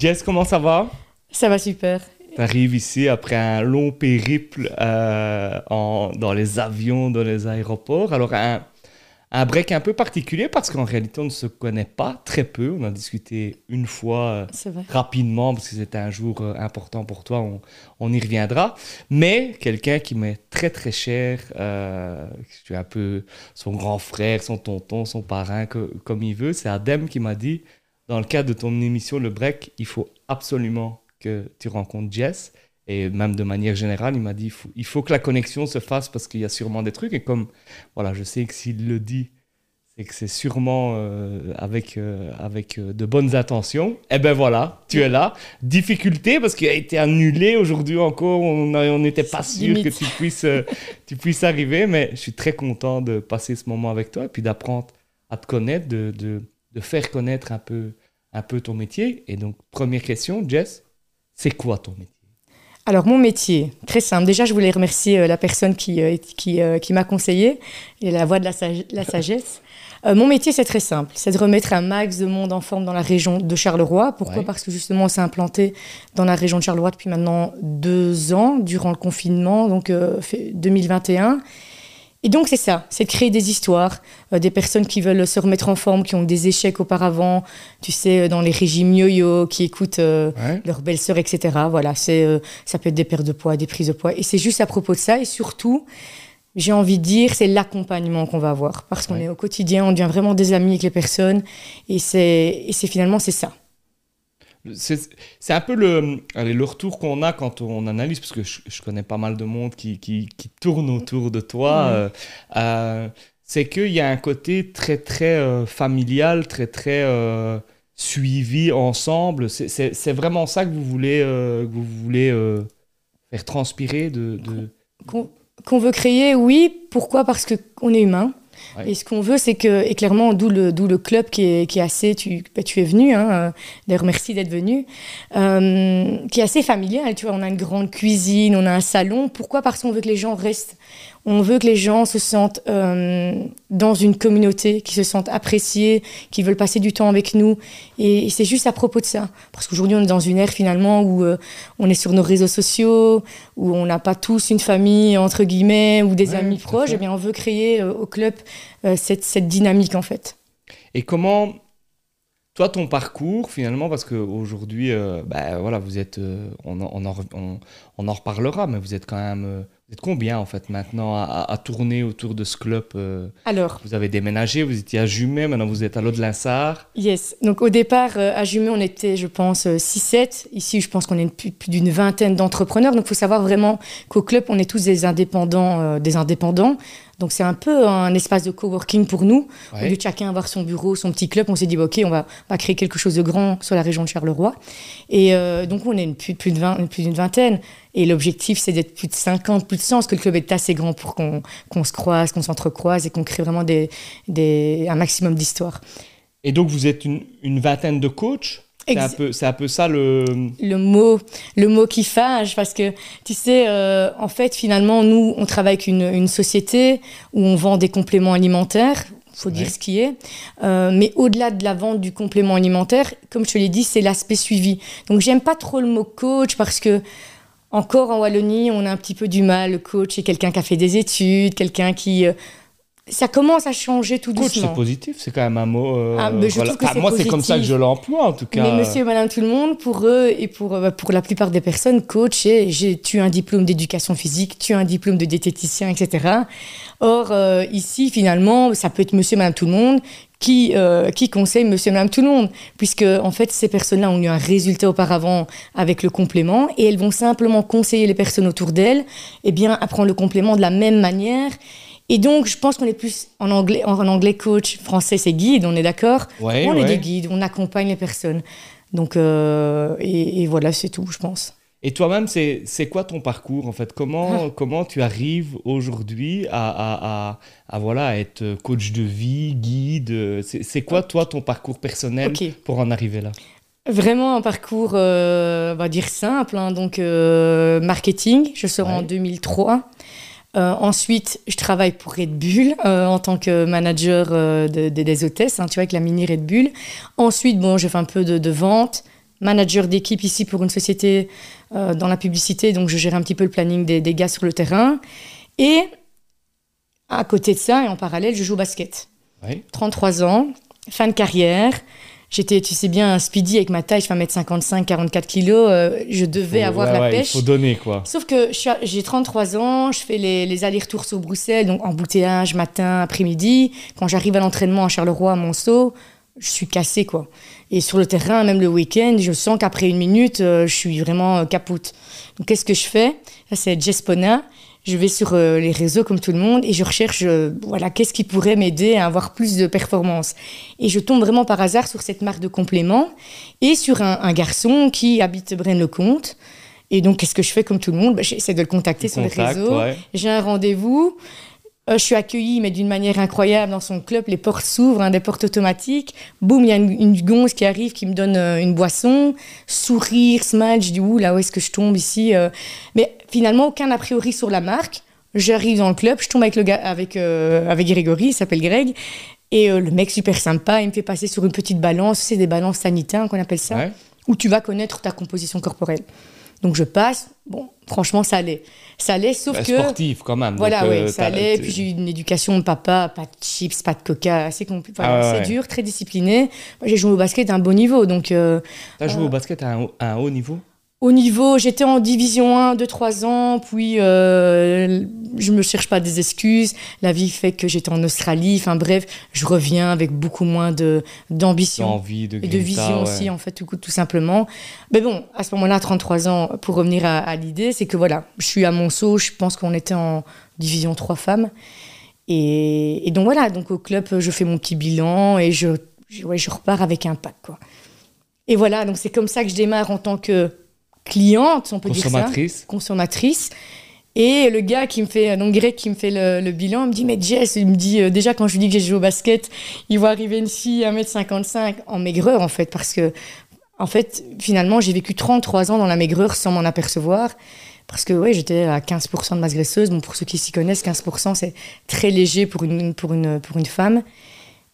Jess, comment ça va? Ça va super. Tu arrives ici après un long périple euh, en, dans les avions, dans les aéroports. Alors, un, un break un peu particulier parce qu'en réalité, on ne se connaît pas très peu. On a discuté une fois euh, rapidement parce que c'était un jour euh, important pour toi. On, on, y reviendra. Mais quelqu'un qui m'est très très cher, euh, tu es un peu son grand frère, son tonton, son parrain, comme il veut, c'est Adem qui m'a dit dans le cadre de ton émission Le Break, il faut absolument que tu rencontres Jess. Et même de manière générale, il m'a dit il faut, il faut que la connexion se fasse parce qu'il y a sûrement des trucs. Et comme voilà, je sais que s'il le dit, c'est que c'est sûrement euh, avec, euh, avec euh, de bonnes intentions. Et eh ben voilà, tu es là. Difficulté parce qu'il a été annulé aujourd'hui encore. On n'était pas sûr que tu puisses, tu puisses arriver. Mais je suis très content de passer ce moment avec toi et puis d'apprendre à te connaître, de, de, de faire connaître un peu, un peu ton métier. Et donc, première question, Jess, c'est quoi ton métier? Alors mon métier, très simple. Déjà, je voulais remercier euh, la personne qui, euh, qui, euh, qui m'a conseillé et la voix de la, la sagesse. mon métier, c'est très simple. C'est de remettre un max de monde en forme dans la région de Charleroi. Pourquoi? Parce que justement, on s'est implanté dans la région de Charleroi depuis maintenant deux ans, durant le confinement, donc 2021. Et donc c'est ça, c'est de créer des histoires, euh, des personnes qui veulent se remettre en forme, qui ont des échecs auparavant, tu sais, euh, dans les régimes yo-yo, qui écoutent euh, leur belle-sœur, etc. Voilà, c'est, ça peut être des pertes de poids, des prises de poids. Et c'est juste à propos de ça. Et surtout, j'ai envie de dire, c'est l'accompagnement qu'on va avoir. Parce qu'on est au quotidien, on devient vraiment des amis avec les personnes. Et c'est, et c'est finalement, c'est ça. C'est un peu le, allez, le retour qu'on a quand on analyse, parce que je, connais pas mal de monde qui, qui, qui tourne autour de toi. Euh, euh, c'est qu'il y a un côté très, très euh, familial, très, très suivi ensemble. C'est vraiment ça que vous voulez, que vous voulez faire transpirer de... de... Qu'on veut créer, oui. Pourquoi? Parce qu'on est humain. Et ce qu'on veut, c'est que, et clairement, d'où le, d'où le club qui est, qui est assez, tu, bah, tu es venu, hein, euh, d'ailleurs merci d'être venu, euh, qui est assez familial, tu vois, on a une grande cuisine, on a un salon. Pourquoi? Parce qu'on veut que les gens restent on veut que les gens se sentent euh, dans une communauté, qui se sentent appréciés, qui veulent passer du temps avec nous. Et, c'est juste à propos de ça. Parce qu'aujourd'hui, on est dans une ère finalement où euh, on est sur nos réseaux sociaux, où on n'a pas tous une famille, entre guillemets, ou des amis proches. Et eh bien, on veut créer euh, au club cette, cette dynamique, en fait. Et comment toi, ton parcours, finalement, parce qu'aujourd'hui, ben voilà, vous êtes, on, on, on, on, en reparlera, mais vous êtes quand même vous êtes combien en fait maintenant à, tourner autour de ce club euh, Alors. Vous avez déménagé, vous étiez à Jumet, maintenant vous êtes à l'Aude-Linsard. Yes. Donc au départ, euh, à Jumet, on était, je pense, 6-7. Euh, Ici, je pense qu'on est plus, d'une vingtaine d'entrepreneurs. Donc il faut savoir vraiment qu'au club, on est tous des indépendants. des indépendants. Donc c'est un peu un espace de coworking pour nous. Au lieu de chacun avoir son bureau, son petit club, on s'est dit, ok, on va, va, créer quelque chose de grand sur la région de Charleroi. Et euh, donc on est une, plus, plus d'une vingtaine. Et l'objectif, c'est d'être plus de 50, plus de 100, parce que le club est assez grand pour qu'on se croise, qu'on s'entrecroise et qu'on crée vraiment des, des, un maximum d'histoires. Et donc vous êtes une, une vingtaine de coachs c'est un, peu, un peu ça le... Le mot, le mot qui fâche, parce que, tu sais, euh, en fait, finalement, nous, on travaille avec une, une, société où on vend des compléments alimentaires, faut dire ce qui est. Euh, mais au-delà de la vente du complément alimentaire, comme je te l'ai dit, c'est l'aspect suivi. Donc, j'aime pas trop le mot coach, parce que, encore en Wallonie, on a un petit peu du mal. Le coach c'est quelqu'un qui a fait des études, quelqu'un qui... Euh, ça commence à changer tout Coach, doucement. c'est positif, c'est quand même un mot. Euh, ah, moi, c'est comme ça que je l'emploie en tout cas. Mais monsieur et madame tout le monde, pour eux et pour, euh, pour la plupart des personnes, coach, j'ai, tu as un diplôme d'éducation physique, tu as un diplôme de diététicien, etc. Or, euh, ici, finalement, ça peut être monsieur et madame tout le monde qui, qui conseille monsieur et madame tout le monde, puisque en fait, ces personnes-là ont eu un résultat auparavant avec le complément et elles vont simplement conseiller les personnes autour d'elles, eh bien, à prendre le complément de la même manière et donc, je pense qu'on est plus en anglais, en anglais coach, français c'est guide, on est d'accord On est des guides, on accompagne les personnes. Donc, euh, et, voilà, c'est tout, je pense. Et toi-même, c'est quoi ton parcours en fait? Comment, ah. comment tu arrives aujourd'hui à, à, à, voilà, être coach de vie, guide? C'est quoi toi ton parcours personnel pour en arriver là? Vraiment un parcours, euh, on va dire simple. Hein. donc, euh, marketing, je sors en 2003. Euh, ensuite, je travaille pour Red Bull euh, en tant que manager euh, des hôtesses, hein, tu vois, avec la mini Red Bull. Ensuite, bon, je fais un peu de, vente. manager d'équipe ici pour une société dans la publicité, donc je gère un petit peu le planning des, des gars sur le terrain. Et à côté de ça, et en parallèle, je joue au basket. Ouais. 33 ans, fin de carrière. J'étais, tu sais bien, un speedy avec ma taille, je fais 1m55, 44 kilos. euh, je devais avoir ouais, la ouais, pêche. Il faut donner, quoi. Sauf que j'ai 33 ans, je fais les, les allers-retours sur Bruxelles, donc embouteillage matin, après-midi. Quand j'arrive à l'entraînement à Charleroi, à Monceau, je suis cassée, quoi. Et sur le terrain, même le week-end, je sens qu'après une minute, euh, je suis vraiment euh, capoute. Donc qu'est-ce que je fais? Ça, c'est Jespona. Je vais sur euh, les réseaux comme tout le monde et je recherche, euh, voilà, qu'est-ce qui pourrait m'aider à avoir plus de performance. Et je tombe vraiment par hasard sur cette marque de compléments et sur un, un garçon qui habite Braine-le-Comte. Et donc, qu'est-ce que je fais comme tout le monde? Ben, J'essaie de le contacter sur les réseaux. ouais. J'ai un rendez-vous. Euh, je suis accueillie, mais d'une manière incroyable dans son club. Les portes s'ouvrent, hein, des portes automatiques. Boum, il y a une, une gonze qui arrive, qui me donne euh, une boisson. Sourire, smile. Je dis, ouh, là, où est-ce que je tombe ici euh Mais finalement, aucun a priori sur la marque. J'arrive dans le club, je tombe avec, le gars, avec, euh, avec Grégory, il s'appelle Greg. Et euh, le mec, super sympa, il me fait passer sur une petite balance. C'est des balances sanitaires qu'on appelle ça Ouais. où tu vas connaître ta composition corporelle. Donc je passe, bon, franchement, ça allait. Ça allait, sauf Bah, que. Sportif, quand même. Voilà, oui, euh, ça allait. Puis j'ai eu une éducation de papa, pas de chips, pas de coca, assez compli- enfin, Ah ouais, c'est dur, très discipliné. Moi, j'ai joué au basket à un bon niveau. Donc, euh, T'as joué au basket à un, à un haut niveau? Au niveau, j'étais en division 1, 2, 3 ans, puis euh, je me cherche pas des excuses. La vie fait que j'étais en Australie. Enfin bref, je reviens avec beaucoup moins de d'ambition. De Et de vision ouais. aussi, en fait, tout, tout simplement. Mais bon, à ce moment-là, 33 ans, pour revenir à, à l'idée, c'est que voilà, je suis à Monceau, je pense qu'on était en division 3 femmes. Et, et donc voilà, donc au club, je fais mon petit bilan et je, je, ouais, je repars avec un pack, quoi. Et voilà, donc c'est comme ça que je démarre en tant que cliente, on peut dire ça Consommatrice. Et le gars qui me fait, donc Greg qui me fait le, le bilan, il me dit, mais Jess, il me dit, euh, déjà quand je lui dis que j'ai joué au basket, il voit arriver une fille à 1m55 en maigreur en fait, parce que, en fait, finalement, j'ai vécu 33 ans dans la maigreur sans m'en apercevoir. Parce que ouais, j'étais à 15% de masse graisseuse. Bon, pour ceux qui s'y connaissent, 15% c'est très léger pour une, pour une, pour une femme.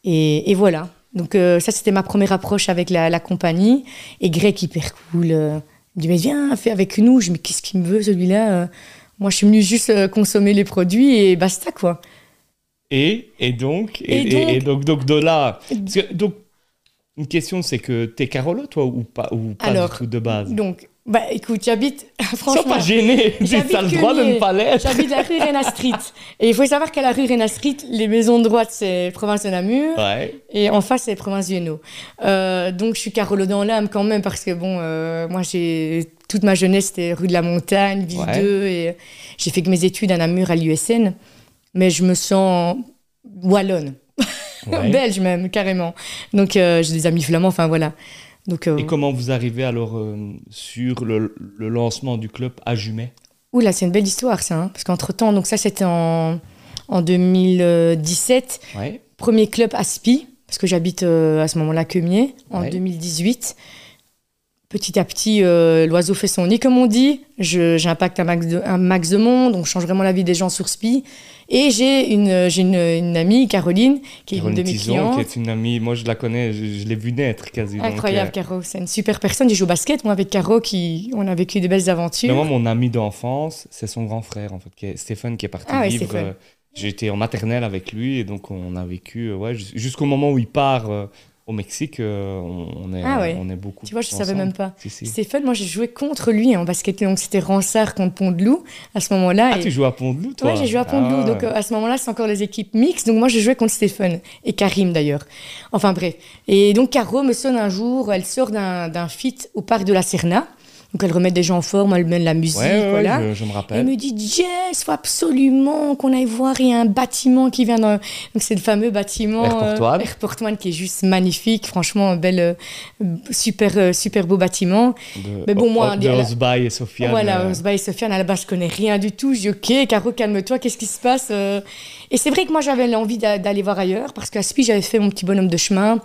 Et, et voilà. Donc euh, ça, c'était ma première approche avec la, la compagnie. Et Greg, hyper cool, euh, il me dit, mais viens, fais avec nous. Je me dis, mais qu'est-ce qu'il me veut celui-là Euh, Moi, je suis venue juste euh, consommer les produits et basta, quoi. Et, et donc, et, Et et- donc- et donc, donc de là. Parce que, donc, une question, c'est que t'es Carolo, toi, ou pas, ou pas Alors, du tout de base? Donc, bah écoute, j'habite, Sois franchement... pas gêné, j'habite t'as le droit de ne pas l'être. J'habite la rue Rena Street. Et il faut savoir qu'à la rue Rena Street, les maisons de droite, c'est province de Namur. Ouais. Et en face, c'est province du Hainaut. Euh, donc, je suis Carolo dans l'âme quand même, parce que bon, euh, moi, j'ai toute ma jeunesse, c'était rue de la Montagne, Ville Ouais. 2, et j'ai fait que mes études à Namur, à l'USN. Mais je me sens wallonne, ouais. belge même, carrément. Donc, euh, j'ai des amis flamands, enfin voilà. Donc, euh, Et comment vous arrivez alors euh, sur le, le lancement du club à Jumet? Oula, c'est une belle histoire, ça. hein, parce qu'entre-temps, donc ça, c'était en, en 2017. Ouais. Premier club Aspi, parce que j'habite euh, à ce moment-là Queumier, en Ouais. 2018. Petit à petit, euh, l'oiseau fait son nid, comme on dit. J'impacte un max, de, un max de monde, on change vraiment la vie des gens sur Spi. Et j'ai une, j'ai une, une amie, Caroline, qui est Caroline une de mes Tison, clientes. qui est une amie, moi je la connais, je, je l'ai vue naître quasi. donc, Incroyable, euh, Caro. C'est une super personne. J'ai joué au basket, moi, avec Caro, qui, on a vécu de belles aventures. mais moi, mon ami d'enfance, c'est son grand frère, en fait, qui est Stéphane, qui est parti Ah ouais, vivre. Euh, J'étais en maternelle avec lui, et donc on a vécu, ouais, jus- jusqu'au moment où il part au Mexique, euh, on, est, Ah ouais. on est beaucoup. Tu vois, je ensemble. savais même pas. Si, si. Stéphane, moi, j'ai joué contre lui en basket. Donc, c'était Ransard contre Pont-de-Loup à ce moment-là. Ah, Et- tu joues à Pont-de-Loup, toi Ouais, j'ai joué à Pont-de-Loup. Ah, Donc euh, à ce moment-là, c'est encore les équipes mixtes. Donc moi, j'ai joué contre Stéphane et Karim d'ailleurs. Enfin bref. Et donc Caro me sonne un jour. Elle sort d'un d'un fit au parc de la Serna. Donc elle remet des gens en forme, elle mène la musique, Ouais, ouais, ouais, voilà. je, je me Elle rappelle. me dit Jess, faut absolument qu'on aille voir. Il y a un bâtiment qui vient dans. Donc c'est le fameux bâtiment Airport One. Airport One qui est juste magnifique. Franchement, un bel, euh, super, euh, super beau bâtiment. De, Mais bon, moi, de elle Osbaï et Sofiane. Voilà, euh, Osba et Sofiane, à la base, je connais rien du tout. Je dis, ok, Caro, calme-toi, qu'est-ce qui se passe euh? Et c'est vrai que moi, j'avais l'envie d'a- d'aller voir ailleurs, parce qu'à Spi, j'avais fait mon petit bonhomme de chemin.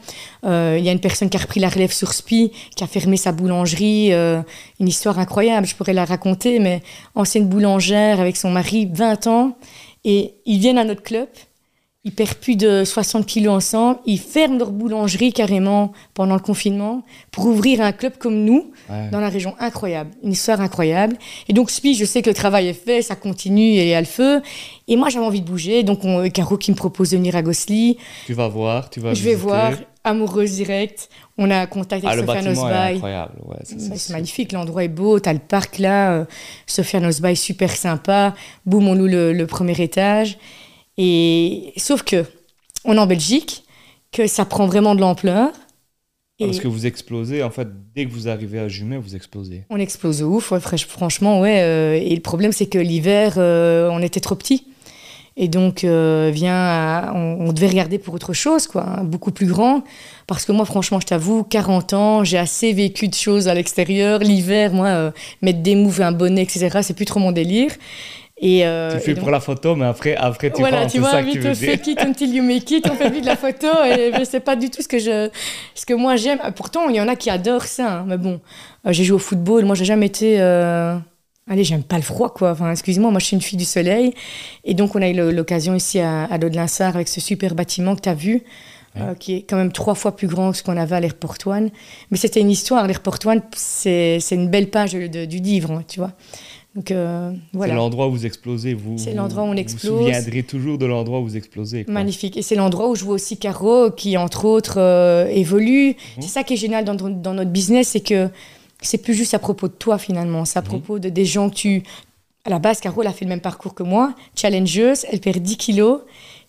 Euh, Il y a une personne qui a repris la relève sur Spi, qui a fermé sa boulangerie. euh, une histoire incroyable, je pourrais la raconter, mais ancienne boulangère avec son mari, 20 ans. Et ils viennent à notre club. Ils perdent plus de 60 kilos ensemble. Ils ferment leur boulangerie carrément pendant le confinement pour ouvrir un club comme nous Ouais. dans la région. Incroyable. Une histoire incroyable. Et donc, Spi, je sais que le travail est fait, ça continue, elle est à le feu. Et moi, j'avais envie de bouger. Donc, on, Caro qui me propose de venir à Gosli. Tu vas voir, tu vas Je vais voir. Amoureuse directe. On a contact Ah, avec le Sofiane incroyable. Ouais, C'est magnifique, l'endroit est beau, t'as le parc là, euh, Sofiane Osbaï, super sympa, boum, on loue le, le premier étage. Et sauf que, on est en Belgique, que ça prend vraiment de l'ampleur. Et Parce que vous explosez, en fait, dès que vous arrivez à Jumet, vous explosez. on explose ouf, ouais, franchement, ouais. euh, et le problème, c'est que l'hiver, euh, on était trop petits. Et donc, euh, vient on, on devait regarder pour autre chose, quoi, hein, beaucoup plus grand. Parce que moi, franchement, je t'avoue, 40 ans, j'ai assez vécu de choses à l'extérieur. L'hiver, moi, euh, mettre des mouves, un bonnet, etc., c'est plus trop mon délire. Et, euh, tu et fais donc- pour la photo, mais après, après tu voilà, rentres, tu vois, ça que tu veux fait dire. it until you make it, on fait vite de la photo, et mais c'est pas du tout ce que je, ce que moi j'aime. Pourtant, il y en a qui adorent ça, hein, mais bon, euh, j'ai joué au football, moi j'ai jamais été, euh, allez, j'aime pas le froid, quoi. Enfin, excuse-moi, moi je suis une fille du soleil, et donc on a eu l'occasion ici à, à Lode-Linsart avec ce super bâtiment que tu as vu. euh, qui est quand même trois fois plus grand que ce qu'on avait à l'Airport One. Mais c'était une histoire. L'Airport One, c'est c'est une belle page de- du livre, hein, tu vois. Donc euh, C'est l'endroit où vous explosez. Vous, C'est l'endroit où on explose. Vous vous souviendrez toujours de l'endroit où vous explosez. quoi. Magnifique. Et c'est l'endroit où je vois aussi Caro, qui entre autres euh, évolue. Mhm. C'est ça qui est génial dans, dans notre business, c'est que c'est plus juste à propos de toi finalement, c'est à Mhm. propos de des gens que tu. À la base, Caro, elle a fait le même parcours que moi, challengeuse, elle perd 10 kilos.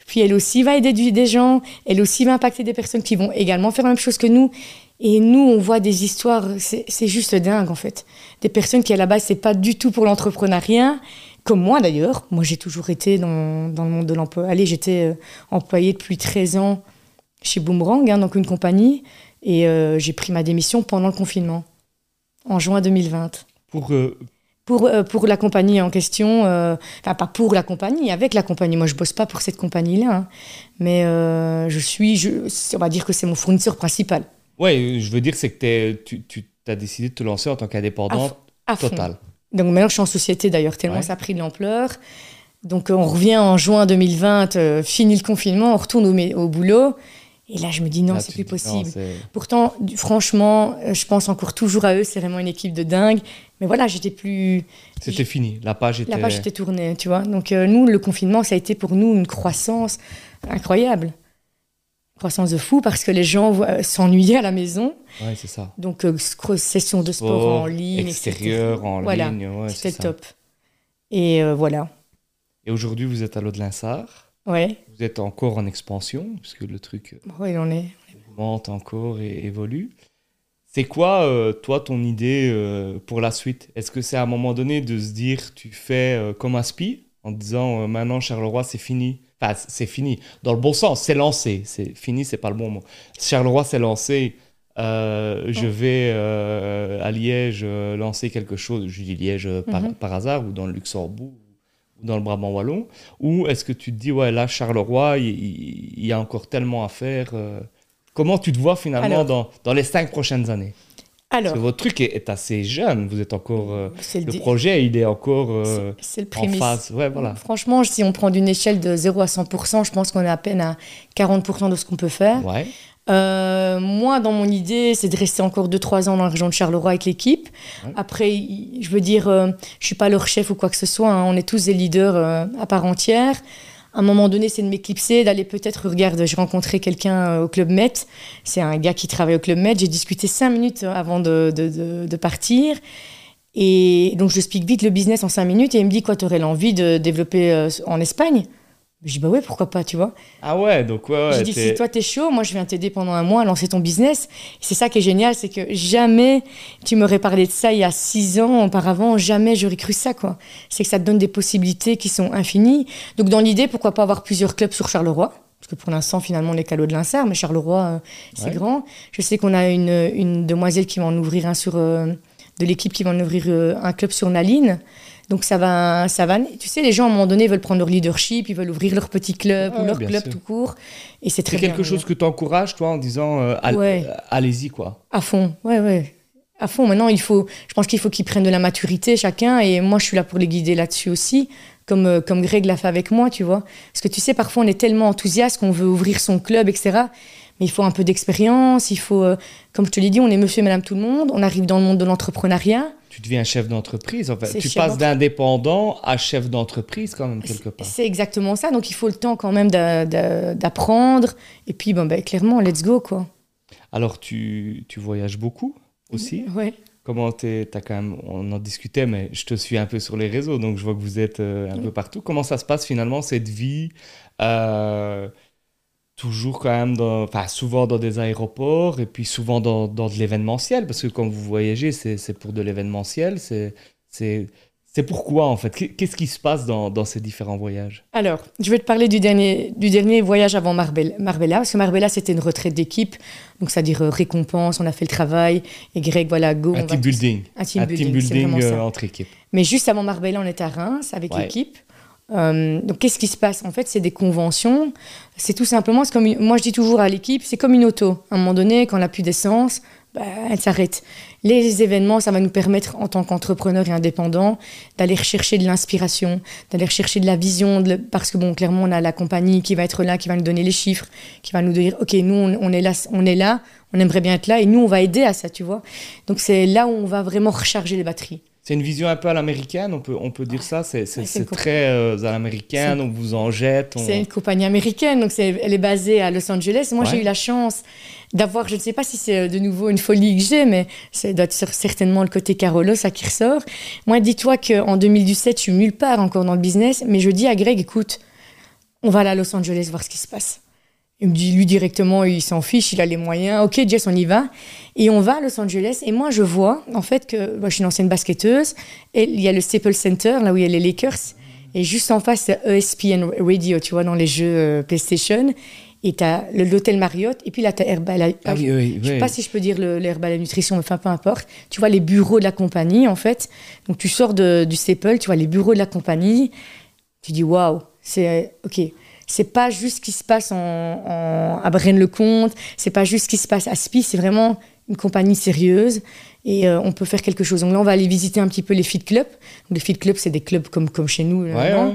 Puis elle aussi va aider du- des gens, elle aussi va impacter des personnes qui vont également faire la même chose que nous. Et nous, on voit des histoires, c'est juste dingue en fait. Des personnes qui à la base, c'est pas du tout pour l'entrepreneuriat, comme moi d'ailleurs. Moi, j'ai toujours été dans, dans le monde de l'emploi. Allez, j'étais euh, employée depuis 13 ans chez Boomerang, hein, donc une compagnie, et euh, j'ai pris ma démission pendant le confinement, en juin 2020. Pour, euh, Pour, euh, pour la compagnie en question, euh, enfin pas pour la compagnie, avec la compagnie. Moi, je bosse pas pour cette compagnie-là, hein. mais euh, je suis, je, on va dire que c'est mon fournisseur principal. Ouais, je veux dire, c'est que tu, tu as décidé de te lancer en tant qu'indépendante totale. Donc maintenant, je suis en société d'ailleurs, tellement Ouais. ça a pris de l'ampleur. Donc euh, on revient en juin 2020, euh, fini le confinement, on retourne au, au boulot. Et là, je me dis non, c'est plus non, possible. Pourtant, franchement, euh, je pense encore toujours à eux. C'est vraiment une équipe de dingue. Mais voilà, j'étais plus. C'était fini. La page était. La page était tournée, tu vois. Donc, euh, nous, le confinement, ça a été pour nous une croissance incroyable. Croissance de fou parce que les gens voient- s'ennuyaient à la maison. Ouais, c'est ça. Donc, euh, session de sport, en ligne, extérieur, etc. en Voilà, ligne. Ouais, c'est C'était ça. top. Et euh, voilà. Et aujourd'hui, vous êtes à l'Aude-Linsart. Ouais. Vous êtes encore en expansion, puisque le truc Ouais, il en est. monte encore et évolue. C'est quoi, euh, toi, ton idée euh, pour la suite? Est-ce que c'est à un moment donné de se dire, tu fais euh, comme Aspi, en disant, euh, maintenant, Charleroi, c'est fini? Enfin, c'est fini, dans le bon sens, c'est lancé. C'est fini, c'est pas le bon mot. Charleroi, c'est lancé. euh, je vais euh, à Liège euh, lancer quelque chose, je dis Liège par, Mhm. par hasard, ou dans le Luxembourg, ou dans le Brabant Wallon, ou est-ce que tu te dis, ouais, là, Charleroi, il, y a encore tellement à faire Comment tu te vois finalement Alors. dans, dans les cinq prochaines années? Alors, que votre truc est, est assez jeune, vous êtes encore... euh, le, projet, il est encore euh, c'est- c'est le en phase. Ouais, voilà. Franchement, si on prend d'une échelle de 0 à 100%, je pense qu'on est à peine à 40% de ce qu'on peut faire. Ouais. Euh, moi, dans mon idée, c'est de rester encore 2-3 ans dans la région de Charleroi avec l'équipe. Ouais. Après, je veux dire, euh, je suis pas leur chef ou quoi que ce soit. hein. On est tous des leaders à part entière. À un moment donné, c'est de m'éclipser, d'aller peut-être, regarde, j'ai rencontré quelqu'un euh, au Club Med. C'est un gars qui travaille au Club Med. J'ai discuté 5 minutes avant de, partir. Et donc, je explique vite le business en 5 minutes. Et il me dit, quoi, tu aurais l'envie de développer euh, en Espagne? Je dis, bah ouais, pourquoi pas, tu vois. Ah ouais, donc ouais, ouais. J'ai dit, si toi t'es chaud, moi je viens t'aider pendant un mois à lancer ton business. C'est ça qui est génial, c'est que jamais tu m'aurais parlé de ça il y a six ans auparavant, jamais j'aurais cru ça, quoi. C'est que ça te donne des possibilités qui sont infinies. Donc dans l'idée, pourquoi pas avoir plusieurs clubs sur Charleroi? Parce que pour l'instant, finalement, on est l'eau de l'Insart, mais Charleroi, euh, c'est Ouais. grand. Je sais qu'on a une, une demoiselle qui va en ouvrir un sur. euh, de l'équipe qui va en ouvrir euh, un club sur Naline. Donc ça va, ça va. Tu sais, les gens à un moment donné veulent prendre leur leadership, ils veulent ouvrir leur petit club ou leur club sûr. tout court. Et c'est très C'est bien. quelque chose que tu encourages, toi, en disant euh, Ouais. euh, allez-y, quoi. À fond, ouais, ouais. à fond. Maintenant, il faut, je pense qu'il faut qu'ils prennent de la maturité chacun, et moi, je suis là pour les guider là-dessus aussi, comme, euh, comme Greg l'a fait avec moi, tu vois. Parce que tu sais, parfois, on est tellement enthousiaste qu'on veut ouvrir son club, etc. Mais il faut un peu d'expérience, il faut, euh, comme je te l'ai dit, on est monsieur et madame tout le monde, on arrive dans le monde de l'entrepreneuriat. Tu deviens chef d'entreprise, en fait. Tu passes d'indépendant à chef d'entreprise, quand même, quelque part. C'est exactement ça, donc il faut le temps quand même d'a- d'a- d'apprendre, et puis, bon, ben, clairement, let's go, quoi. Alors, tu, tu voyages beaucoup aussi Ouais. Comment t'es, t'as quand même, on en discutait, mais je te suis un peu sur les réseaux, donc je vois que vous êtes euh, un peu partout. Comment ça se passe finalement cette vie euh, Toujours quand même, dans, enfin souvent dans des aéroports et puis souvent dans, dans de l'événementiel, parce que quand vous voyagez, c'est, pour de l'événementiel. C'est, c'est, c'est pourquoi en fait? Qu'est- Qu'est-ce qui se passe dans, dans ces différents voyages? Alors, je vais te parler du dernier, du dernier voyage avant Marbella, Marbella, parce que Marbella, c'était une retraite d'équipe, donc c'est-à-dire euh, récompense, on a fait le travail, et Greg, voilà, go. Un team building. Un team Un building, team euh, entre équipes. Mais juste avant Marbella, on était à Reims avec Ouais. l'équipe. Euh, donc, qu'est-ce qui se passe? En fait, c'est des conventions. C'est tout simplement, comme moi je dis toujours à l'équipe, c'est comme une auto. À un moment donné, quand on n'a plus d'essence, bah, elle s'arrête. Les événements, ça va nous permettre, en tant qu'entrepreneur et indépendant, d'aller rechercher de l'inspiration, d'aller rechercher de la vision, parce que bon, clairement, on a la compagnie qui va être là, qui va nous donner les chiffres, qui va nous dire, ok, nous, on, on est là, on est là, on aimerait bien être là, et nous, on va aider à ça, tu vois. Donc, c'est là où on va vraiment recharger les batteries. C'est une vision un peu à l'américaine, on peut, on peut dire ça. C'est, c'est, Ouais, très euh, à l'américaine, on vous en jette. on- C'est une compagnie américaine, donc c'est- elle est basée à Los Angeles. Moi, Ouais. j'ai eu la chance d'avoir, je ne sais pas si c'est euh, de nouveau une folie que j'ai, mais c'est doit être cer- certainement le côté Carolo, ça qui ressort. Moi, dis-toi qu'en 2017, je suis nulle part encore dans le business, mais je dis à Greg, écoute, on va aller à Los Angeles voir ce qui se passe. Il me dit, lui directement, il s'en fiche, il a les moyens. Ok, Jess, on y va. Et on va à Los Angeles. Et moi, je vois, en fait, que moi, je suis une ancienne basketteuse. Et il y a le Staples Center, là où il y a les Lakers. Et juste en face, c'est ESPN Radio, tu vois, dans les jeux euh, PlayStation. Et tu as l'hôtel Marriott. Et puis là, tu as Herbal. Ah oui, oui, Je sais pas si je peux dire le- l'Herbal Nutrition, mais enfin, peu importe. Tu vois les bureaux de la compagnie, en fait. Donc, tu sors de- du Staple, tu vois les bureaux de la compagnie. Tu dis, waouh, c'est euh, OK. C'est pas juste ce qui se passe en, en- à Braine-le-Comte, c'est pas juste ce qui se passe à Spi, c'est vraiment une compagnie sérieuse et euh, on peut faire quelque chose. Donc là, on va aller visiter un petit peu les fit clubs. Les fit clubs, c'est des clubs comme, comme chez nous. Ouais, ouais.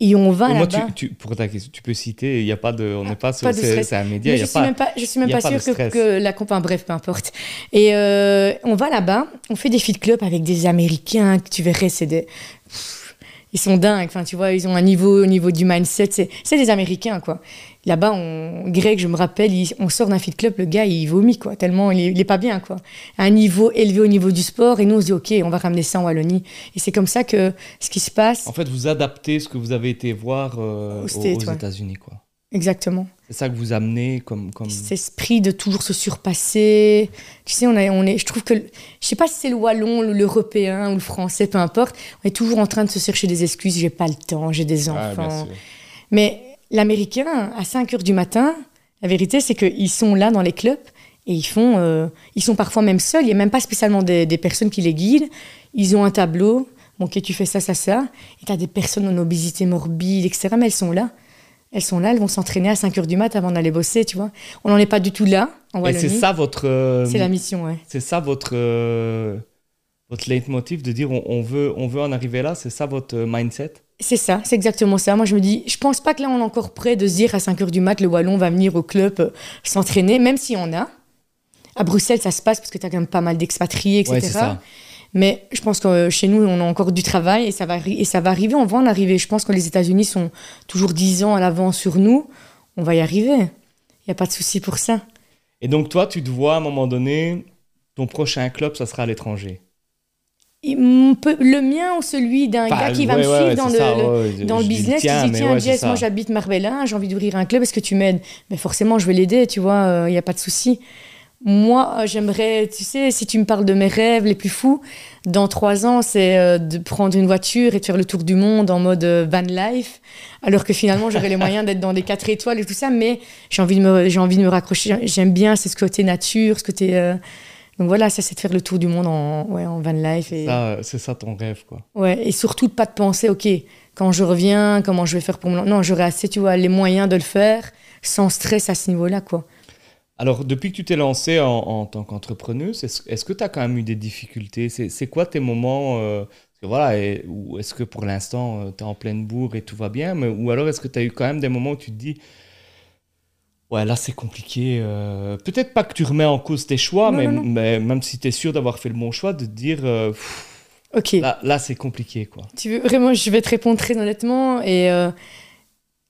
Et on va là-bas. tu, tu- pour ta question, tu peux citer, il y a pas de, on n'est pas sur, pas de c'est, un média, y je a suis pas. même pas, je suis même y a pas, pas sûre que, la compagnie, bref, peu importe. Et euh, on va là-bas, on fait des fit clubs avec des Américains que tu verrais, c'est des, ils sont dingues. Enfin, tu vois, ils ont un niveau au niveau du mindset, c'est, des Américains quoi. Là-bas, on, Greg, je me rappelle, il- on sort d'un fit club, le gars il vomit quoi, tellement il est, il est pas bien quoi. Un niveau élevé au niveau du sport, et nous on se dit ok, on va ramener ça en Wallonie. Et c'est comme ça que ce qui se passe, En fait, vous adaptez ce que vous avez été voir euh, Aux aux. États-Unis, quoi. Exactement. C'est ça que vous amenez comme, comme. cet esprit de toujours se surpasser. Tu sais, on, a, on est, je trouve que, je sais pas si c'est le wallon, le- l'européen ou le français, peu importe, on est toujours en train de se chercher des excuses. J'ai pas le temps, j'ai des Ah, enfants. Mais l'américain, à 5 heures du matin, la vérité, c'est qu'ils sont là dans les clubs et ils font, euh, ils sont parfois même seuls. Il n'y a même pas spécialement des, des personnes qui les guident. Ils ont un tableau. Bon, ok, tu fais ça, ça, ça. Et tu as des personnes en obésité morbide, etc. Mais elles sont là. Elles sont là, elles vont s'entraîner à 5 heures du mat avant d'aller bosser, tu vois. On n'en est pas du tout là, en Et c'est ça votre. euh, C'est la mission, ouais. C'est ça votre. euh, votre leitmotiv de dire on, on veut, on veut en arriver là, c'est ça votre euh, mindset? C'est ça, c'est exactement ça. Moi, je me dis, je pense pas que là, on est encore prêt de se dire à 5 heures du mat, le Wallon va venir au club euh, s'entraîner, même si on a. À Bruxelles, ça se passe parce que tu as quand même pas mal d'expatriés, etc. Ouais, c'est ça. Mais je pense que euh, chez nous, on a encore du travail et ça va, et ça va arriver. On va en arriver. Je pense que les États-Unis sont toujours 10 ans à l'avant sur nous. On va y arriver. Il n'y a pas de souci pour ça. Et donc, toi, tu te vois à un moment donné, ton prochain club, ça sera à l'étranger? Le mien ou celui d'un Enfin, gars qui va ouais, me suivre ouais, dans, le, ça, le- ouais, je- dans le je business, dis mais tiens Jess, moi j'habite Marbella, j'ai envie d'ouvrir un club, est-ce que tu m'aides? Mais forcément, je vais l'aider, tu vois, il n'y a pas de souci. Moi, euh, j'aimerais, tu sais, si tu me parles de mes rêves les plus fous, dans trois ans, c'est euh, de prendre une voiture et de faire le tour du monde en mode euh, van life, alors que finalement, j'aurais les moyens d'être dans des quatre étoiles et tout ça, mais j'ai envie de me, j'ai envie de me raccrocher. J'aime bien, c'est ce côté nature, ce côté. euh, Donc voilà, ça, c'est de faire le tour du monde en, ouais, en van life. Et... Ça, C'est ça ton rêve, quoi. Ouais, et surtout de pas de penser, ok, quand je reviens, comment je vais faire pour me... Non, j'aurai assez, tu vois, les moyens de le faire sans stress à ce niveau-là, quoi. Alors, depuis que tu t'es lancé en, en tant qu'entrepreneuse, est-ce que tu as quand même eu des difficultés? C'est quoi tes moments euh, voilà, et- ou est-ce que pour l'instant, tu es en pleine bourre et tout va bien mais, Ou alors est-ce que tu as eu quand même des moments où tu te dis, ouais, là c'est compliqué euh, Peut-être pas que tu remets en cause tes choix, Non, mais, non, non. mais même si tu es sûr d'avoir fait le bon choix, de te dire, euh, pff, Ok. là, là c'est compliqué, quoi. Tu veux vraiment, je vais te répondre très honnêtement et euh,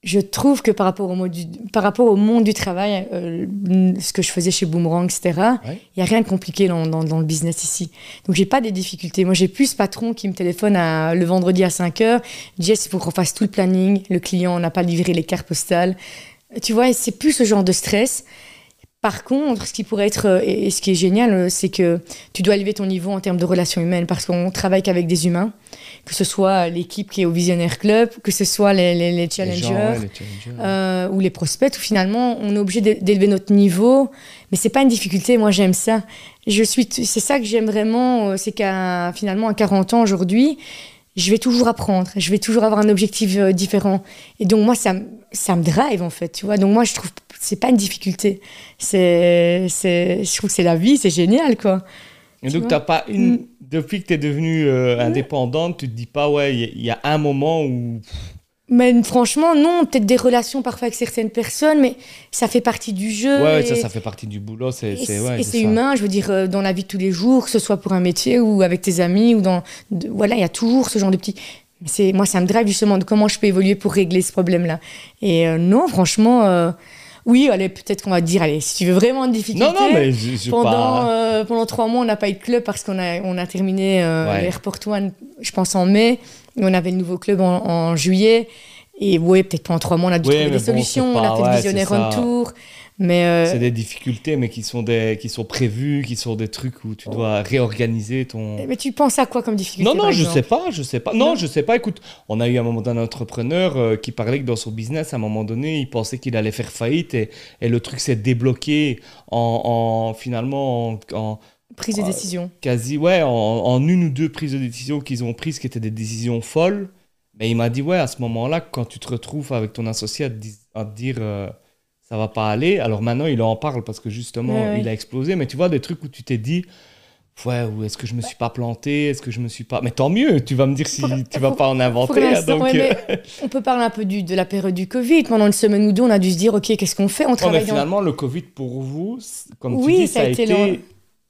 je trouve que par rapport au, mode du, par rapport au monde du travail, euh, ce que je faisais chez Boomerang, etc., il Ouais. n'y a rien de compliqué dans, dans, dans le business ici. Donc j'ai pas des difficultés. Moi j'ai plus ce patron qui me téléphone à, le vendredi à 5 heures. Jess, il faut qu'on fasse tout le planning. Le client n'a pas livré les cartes postales. Tu vois, c'est plus ce genre de stress. Par contre, ce qui pourrait être, euh, et ce qui est génial, euh, c'est que tu dois élever ton niveau en termes de relations humaines parce qu'on travaille qu'avec des humains, que ce soit l'équipe qui est au Visionnaire Club, que ce soit les, les, les Les challengers gens, ouais, les challengers. euh, ou les prospects, où finalement on est obligé d'é- d'élever notre niveau, mais c'est pas une difficulté. Moi j'aime ça. Je suis, c'est ça que j'aime vraiment, c'est qu'à finalement à 40 ans aujourd'hui, je vais toujours apprendre, je vais toujours avoir un objectif euh, différent. Et donc moi ça, ça me drive en fait, tu vois. Donc moi je trouve c'est pas une difficulté. C'est, c'est, je trouve que c'est la vie, c'est génial quoi. Et Tu donc, t'as pas une. Mm. Depuis que tu es devenue euh, indépendante, tu te dis pas, ouais, il y, il y a un moment où. Mais franchement non, peut-être des relations parfois avec certaines personnes, mais ça fait partie du jeu. Ouais, et- ça, ça fait partie du boulot. C'est Et c'est- ouais, et c'est ça. humain, je veux dire, euh, dans la vie de tous les jours, que ce soit pour un métier ou avec tes amis, ou dans. de- voilà, il y a toujours ce genre de petits. Mais c'est- Moi, ça me drive justement de comment je peux évoluer pour régler ce problème-là. Et euh, non, franchement, euh, oui, allez, peut-être qu'on va dire, allez, si tu veux vraiment une difficulté. Non, non, mais je, je Pendant, pas. euh, pendant trois mois, on n'a pas eu de club parce qu'on a, on a terminé euh, Ouais. l'Airport One, je pense, en mai. Et on avait le nouveau club en, en juillet. Et ouais, peut-être pendant trois mois, on a dû Oui, trouver des bon, solutions. on a fait ouais, le visionnaire on tour. Mais euh, C'est des difficultés, mais qui sont, des, qui sont prévues, qui sont des trucs où tu dois réorganiser ton. mais tu penses à quoi comme difficulté Non, non, je exemple sais pas, je sais pas. Non, Non. je sais pas. Écoute, on a eu un moment d'un entrepreneur euh, qui parlait que dans son business, à un moment donné, il pensait qu'il allait faire faillite et, et le truc s'est débloqué en, en- finalement en, en Prise de Ah, décision. quasi ouais en, en une ou deux prises de décision qu'ils ont prises qui étaient des décisions folles. Mais il m'a dit ouais à ce moment-là quand tu te retrouves avec ton associé à te, dis- à te dire euh, ça va pas aller. Alors maintenant il en parle parce que justement il a explosé. Mais tu vois des trucs où tu t'es dit ouais ou est-ce que je me suis pas planté, est-ce que je me suis pas. Mais tant mieux. Tu vas me dire si Pour- tu vas pas en inventer. hein, l'instant, donc, ouais, euh, on peut parler un peu du, de la période du Covid. Pendant une semaine ou deux, on a dû se dire, OK, qu'est-ce qu'on fait On ouais, mais travaille finalement le Covid pour vous, comme tu Oui, dis, ça a été été long.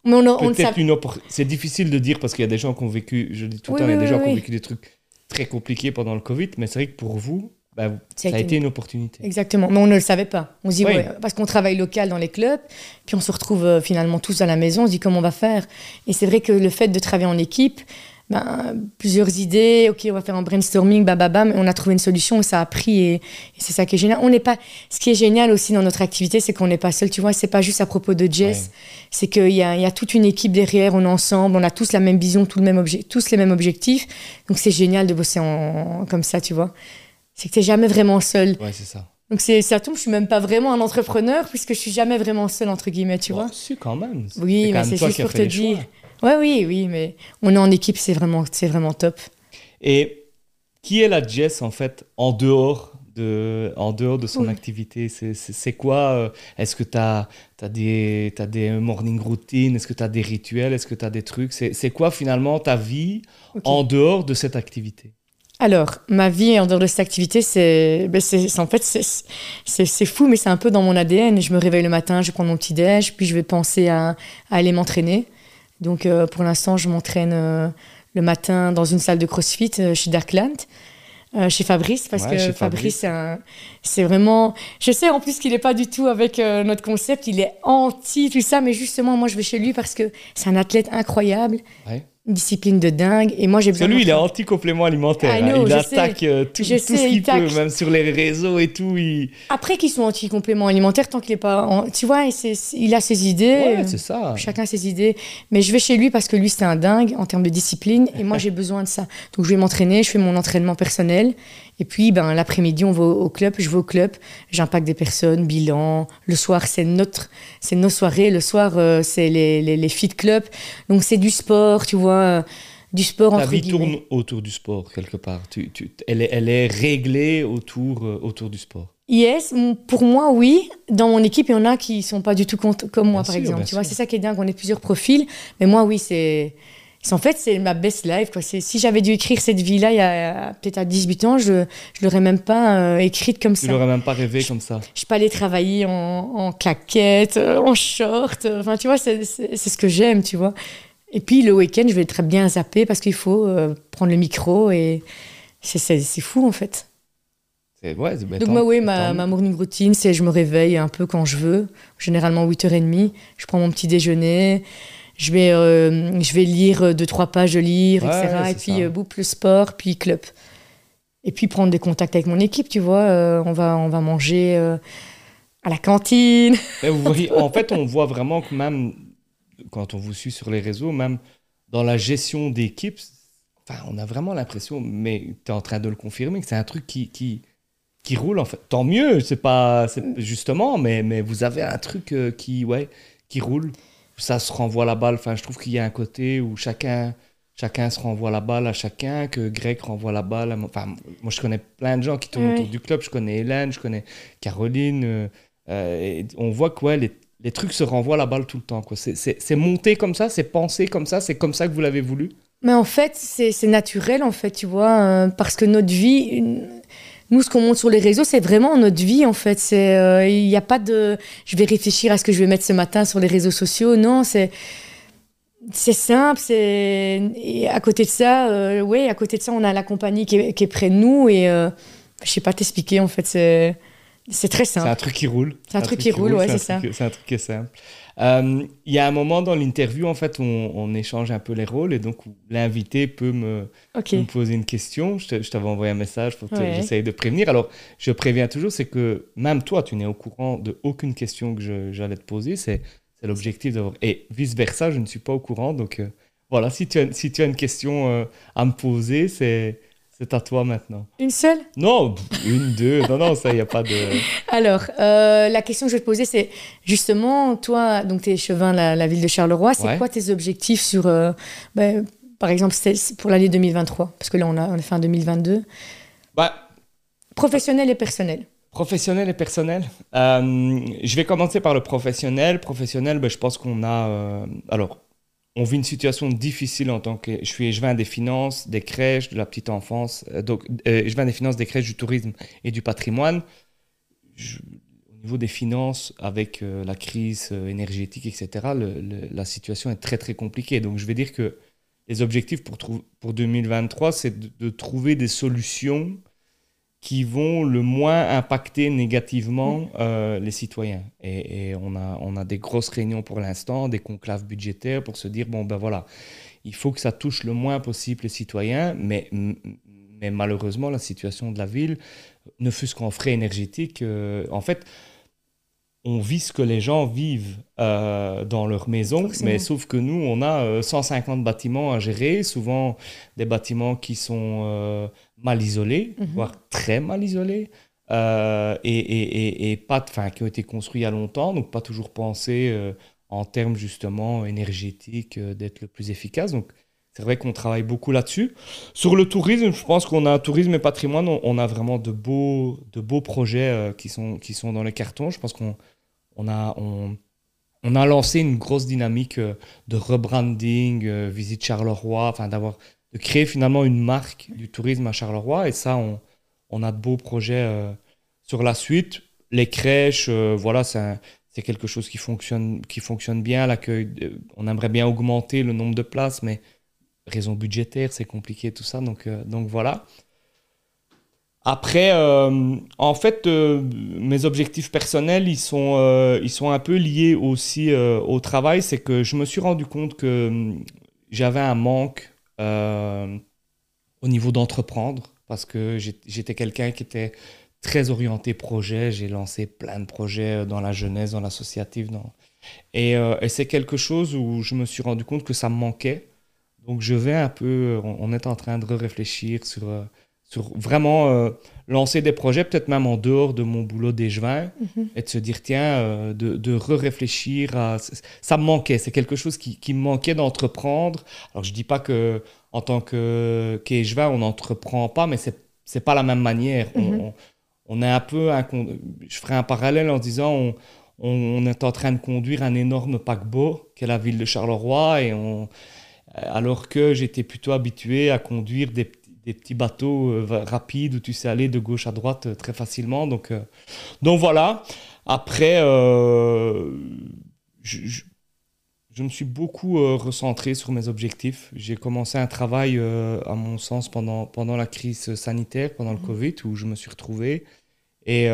Mais on, a- on ne peut-être savait une oppor- C'est difficile de dire parce qu'il y a des gens qui ont vécu, je dis tout le temps, il y a des gens qui ont vécu des trucs très compliqués pendant le Covid, mais c'est vrai que pour vous, bah, ça, Ça a été une opportunité. Exactement, mais on ne le savait pas. On se dit, Oui. ouais, parce qu'on travaille local dans les clubs, puis on se retrouve euh, finalement tous à la maison, on se dit comment on va faire? Et c'est vrai que le fait de travailler en équipe, ben, plusieurs idées, ok, on va faire un brainstorming, bababam, et on a trouvé une solution et ça a pris et, et c'est ça qui est génial. On n'est pas, ce qui est génial aussi dans notre activité, c'est qu'on n'est pas seul, tu vois, c'est pas juste à propos de Jess, Ouais. c'est qu'il y y a toute une équipe derrière, on est ensemble, on a tous la même vision, tout le même obje- tous les mêmes objectifs, donc c'est génial de bosser en, comme ça, tu vois. C'est que t'es jamais vraiment seul. Ouais, c'est ça. Donc c'est ça tombe, je suis même pas vraiment un entrepreneur puisque je suis jamais vraiment seule entre guillemets, tu Bon, vois. si, quand même. Oui, quand mais c'est juste pour te dire. Ouais, oui, oui, mais on est en équipe, c'est vraiment, c'est vraiment top. Et qui est la Jess, en fait, en dehors de, en dehors de son Oui. activité? C'est- quoi euh, Est-ce que tu as, des, t'as des morning routines? Est-ce que tu as des rituels? Est-ce que tu as des trucs? C'est quoi, finalement, ta vie en dehors de cette activité? Alors, ma vie en dehors de cette activité, c'est, ben, en fait, c'est, fou, mais c'est un peu dans mon ADN. Je me réveille le matin, je prends mon petit déj, puis je vais penser à, à aller m'entraîner. Donc, euh, pour l'instant, je m'entraîne euh, le matin dans une salle de CrossFit euh, chez Darkland. chez Fabrice, parce Ouais, que Fabrice, c'est, vraiment. Je sais en plus qu'il n'est pas du tout avec notre concept, il est anti tout ça, mais justement, moi je vais chez lui parce que c'est un athlète incroyable, Ouais. Une discipline de dingue, et moi j'ai Parce besoin que lui, il est anti-complément alimentaire. Hein. Il attaque euh, tout, tout sais, ce il qu'il peut, même sur les réseaux et tout. Il... Après qu'ils sont anti-compléments alimentaires, tant qu'il n'est pas. en- Tu vois, il a ses idées. Ouais, c'est ça. Chacun ses idées. Mais je vais chez lui parce que lui, c'est un dingue en termes de discipline. Et moi, j'ai besoin de ça. Donc, je vais m'entraîner, je fais mon entraînement personnel. Et puis, ben, l'après-midi, on va au au club. Je vais au club, j'impacte des personnes, bilan. Le soir, c'est notre, c'est nos soirées. Le soir, euh, c'est les, les, les fit clubs. Donc, c'est du sport, tu vois. Euh, Du sport Ta entre vie guillemets. tourne autour du sport, quelque part. Tu, tu, elle, est, elle est réglée autour, euh, autour du sport. Yes, pour moi, oui. Dans mon équipe, il y en a qui sont pas du tout comme moi, par exemple. Tu vois, c'est ça qui est dingue. On est plusieurs profils. Mais moi, oui, c'est. En fait, c'est ma best life. Quoi. Si j'avais dû écrire cette vie-là, il y a peut-être à 18 ans, je ne l'aurais même pas euh, écrite comme Tu ça. l'aurais même pas rêvé comme ça. Je suis pas allée travailler en, en claquettes, en short. Enfin, tu vois, c'est ce que j'aime, tu vois. Et puis, le week-end, je vais très bien zapper parce qu'il faut euh, prendre le micro et c'est- fou, en fait. Ouais, Donc, moi, oui, tant ma, ma morning routine, c'est je me réveille un peu quand je veux, généralement 8h30. Je prends mon petit déjeuner, je vais, euh, je vais lire euh, deux, trois pages de lire, Ouais, etc. Et puis, euh, boucle le sport, puis club. Et puis, prendre des contacts avec mon équipe, tu vois. euh, on, va, on va manger à la cantine. Mais vous voyez, en fait, on voit vraiment que même quand on vous suit sur les réseaux, même dans la gestion d'équipe, enfin, on a vraiment l'impression, mais tu es en train de le confirmer, que c'est un truc qui, qui, qui roule en fait. Tant mieux, c'est pas justement, mais, mais vous avez un truc euh, qui, ouais, qui roule. Ça se renvoie la balle. Enfin, je trouve qu'il y a un côté où chacun, chacun se renvoie la balle à chacun, que Greg renvoie la balle. À... Enfin, moi, je connais plein de gens qui tournent autour du club. Je connais Hélène, je connais Caroline. euh, euh, et on voit que ouais, les, les trucs se renvoient la balle tout le temps. C'est- monté comme ça, c'est pensé comme ça, c'est comme ça que vous l'avez voulu. Mais en fait, c'est naturel, en fait, tu vois, euh, parce que notre vie, nous, ce qu'on montre sur les réseaux, c'est vraiment notre vie, en fait. Euh, Il n'y a pas de, je vais réfléchir à ce que je vais mettre ce matin sur les réseaux sociaux. Non, c'est, c'est simple. C'est, et à côté de ça, euh, ouais, à côté de ça, on a la compagnie qui est, près de nous et je sais pas t'expliquer, en fait, c'est très C'est un simple. truc qui roule. C'est un truc qui roule, ouais, un c'est truc- C'est un truc qui est simple. Euh, Il y a un moment dans l'interview, en fait, on, on échange un peu les rôles et donc l'invité peut me, poser une question. Je t'avais envoyé un message pour Ouais. de prévenir. Alors, je préviens toujours, c'est que même toi, tu n'es au courant de aucune question que j'allais te poser. C'est c'est l'objectif d'avoir. Et vice-versa, je ne suis pas au courant. Donc, euh, voilà, si tu, as, si tu as une question euh, à me poser, c'est c'est à toi maintenant. Une seule? Non, une, deux. Non, non, ça, il n'y a pas de. Alors, euh, la question que je vais te poser, c'est justement, toi, donc tu es la, la ville de Charleroi, c'est Ouais. quoi tes objectifs sur, euh, ben, par exemple, pour l'année 2023 Parce que là, on a, on a fait un 2022. Bah, Professionnel et personnel. Professionnel et personnel. Euh, je vais commencer par le professionnel. Professionnel, ben, je pense qu'on a. euh, alors, on vit une situation difficile en tant que. Je suis échevin des finances, des crèches, de la petite enfance. euh, donc, euh, échevin des finances, des crèches, du tourisme et du patrimoine. Au niveau des finances, avec euh, la crise euh, énergétique, etc., la situation est très très compliquée. Donc, je vais dire que les objectifs pour, pour 2023, c'est de trouver des solutions qui vont le moins impacter négativement euh, les citoyens. Et, et on, a, on a des grosses réunions pour l'instant, des conclaves budgétaires pour se dire, bon ben voilà, il faut que ça touche le moins possible les citoyens, mais, mais malheureusement, la situation de la ville, ne fût-ce qu'en frais énergétiques, euh, en fait, on vit ce que les gens vivent euh, dans leur maison, Forcément. mais sauf que nous, on a euh, 150 bâtiments à gérer, souvent des bâtiments qui sont euh, mal isolés, Mhm. voire très mal isolés, euh, et, et, et, et pas, enfin, qui ont été construits il y a longtemps, donc pas toujours pensés euh, en termes justement énergétiques euh, d'être le plus efficace. Donc c'est vrai qu'on travaille beaucoup là-dessus. Sur le tourisme, je pense qu'on a un tourisme et patrimoine, on, on a vraiment de beaux, de beaux projets euh, qui, sont, qui sont dans les cartons. Je pense qu'on on a, on, a lancé une grosse dynamique euh, de rebranding, euh, visite Charleroi, enfin d'avoir de créer finalement une marque du tourisme à Charleroi. Et ça, on, on a de beaux projets euh, sur la suite. Les crèches, voilà, c'est quelque chose qui fonctionne, qui fonctionne bien. L'accueil, on aimerait bien augmenter le nombre de places, mais raison budgétaire, c'est compliqué tout ça. Donc voilà. Après, euh, en fait, euh, mes objectifs personnels, ils sont, euh, ils sont un peu liés aussi au travail. C'est que je me suis rendu compte que j'avais un manque au niveau d'entreprendre parce que j'étais quelqu'un qui était très orienté projet. J'ai lancé plein de projets dans la jeunesse, dans l'associatif. Dans... Et, c'est quelque chose où je me suis rendu compte que ça me manquait. Donc je vais un peu, on, est en train de réfléchir sur, sur vraiment euh, lancer des projets, peut-être même en dehors de mon boulot d'échevin, Mhm. et de se dire, tiens, euh, de, de re-réfléchir à... Ça me manquait, c'est quelque chose qui, qui me manquait d'entreprendre. Alors je dis pas que en tant que qu'échevin, on n'entreprend pas, mais c'est c'est pas la même manière. On- Mhm. on, on est un peu, un, je ferai un parallèle en disant, on, on, est en train de conduire un énorme paquebot qui est la ville de Charleroi, et on, alors que j'étais plutôt habitué à conduire des, des petits bateaux euh, rapides où tu sais aller de gauche à droite euh, très facilement. Donc, euh, donc voilà. Après, je, je, me suis beaucoup recentré sur mes objectifs. J'ai commencé un travail, à mon sens, pendant, pendant la crise sanitaire, pendant le mmh. Covid, où je me suis retrouvé. Et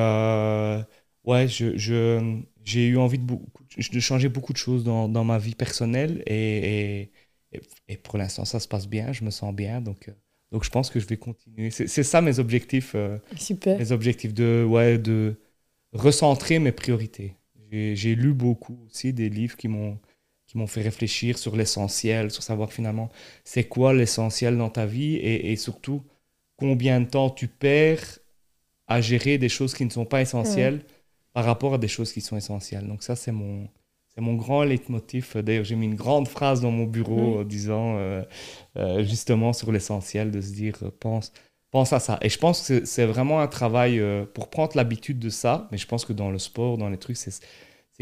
ouais, je, je, j'ai eu envie de, beaucoup, de changer beaucoup de choses dans, dans ma vie personnelle. Et, et, et pour l'instant, ça se passe bien, je me sens bien. Donc, donc je pense que je vais continuer. C'est ça mes objectifs. Euh, Super. Mes objectifs de, ouais, de recentrer mes priorités. J'ai lu beaucoup aussi des livres qui m'ont qui m'ont fait réfléchir sur l'essentiel, sur savoir finalement c'est quoi l'essentiel dans ta vie et, et, surtout combien de temps tu perds à gérer des choses qui ne sont pas essentielles par rapport à des choses qui sont essentielles. Donc ça c'est mon c'est mon grand leitmotiv. D'ailleurs, j'ai mis une grande phrase dans mon bureau en disant euh, euh, justement sur l'essentiel de se dire euh, pense, pense à ça. Et je pense que c'est vraiment un travail pour prendre l'habitude de ça. Mais je pense que dans le sport, dans les trucs, c'est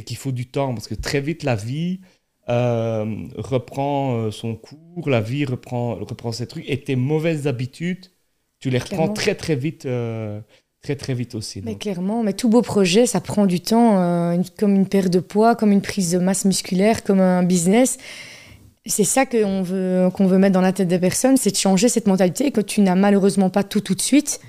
qu'il faut du temps parce que très vite la vie reprend son cours, la vie reprend, reprend ses trucs et tes mauvaises habitudes, tu les reprends très très vite très très vite aussi. Mais clairement, mais tout beau projet, ça prend du temps, euh, comme une perte de poids, comme une prise de masse musculaire, comme un business. C'est ça qu'on veut, qu'on veut mettre dans la tête des personnes, c'est de changer cette mentalité que tu n'as malheureusement pas tout tout de suite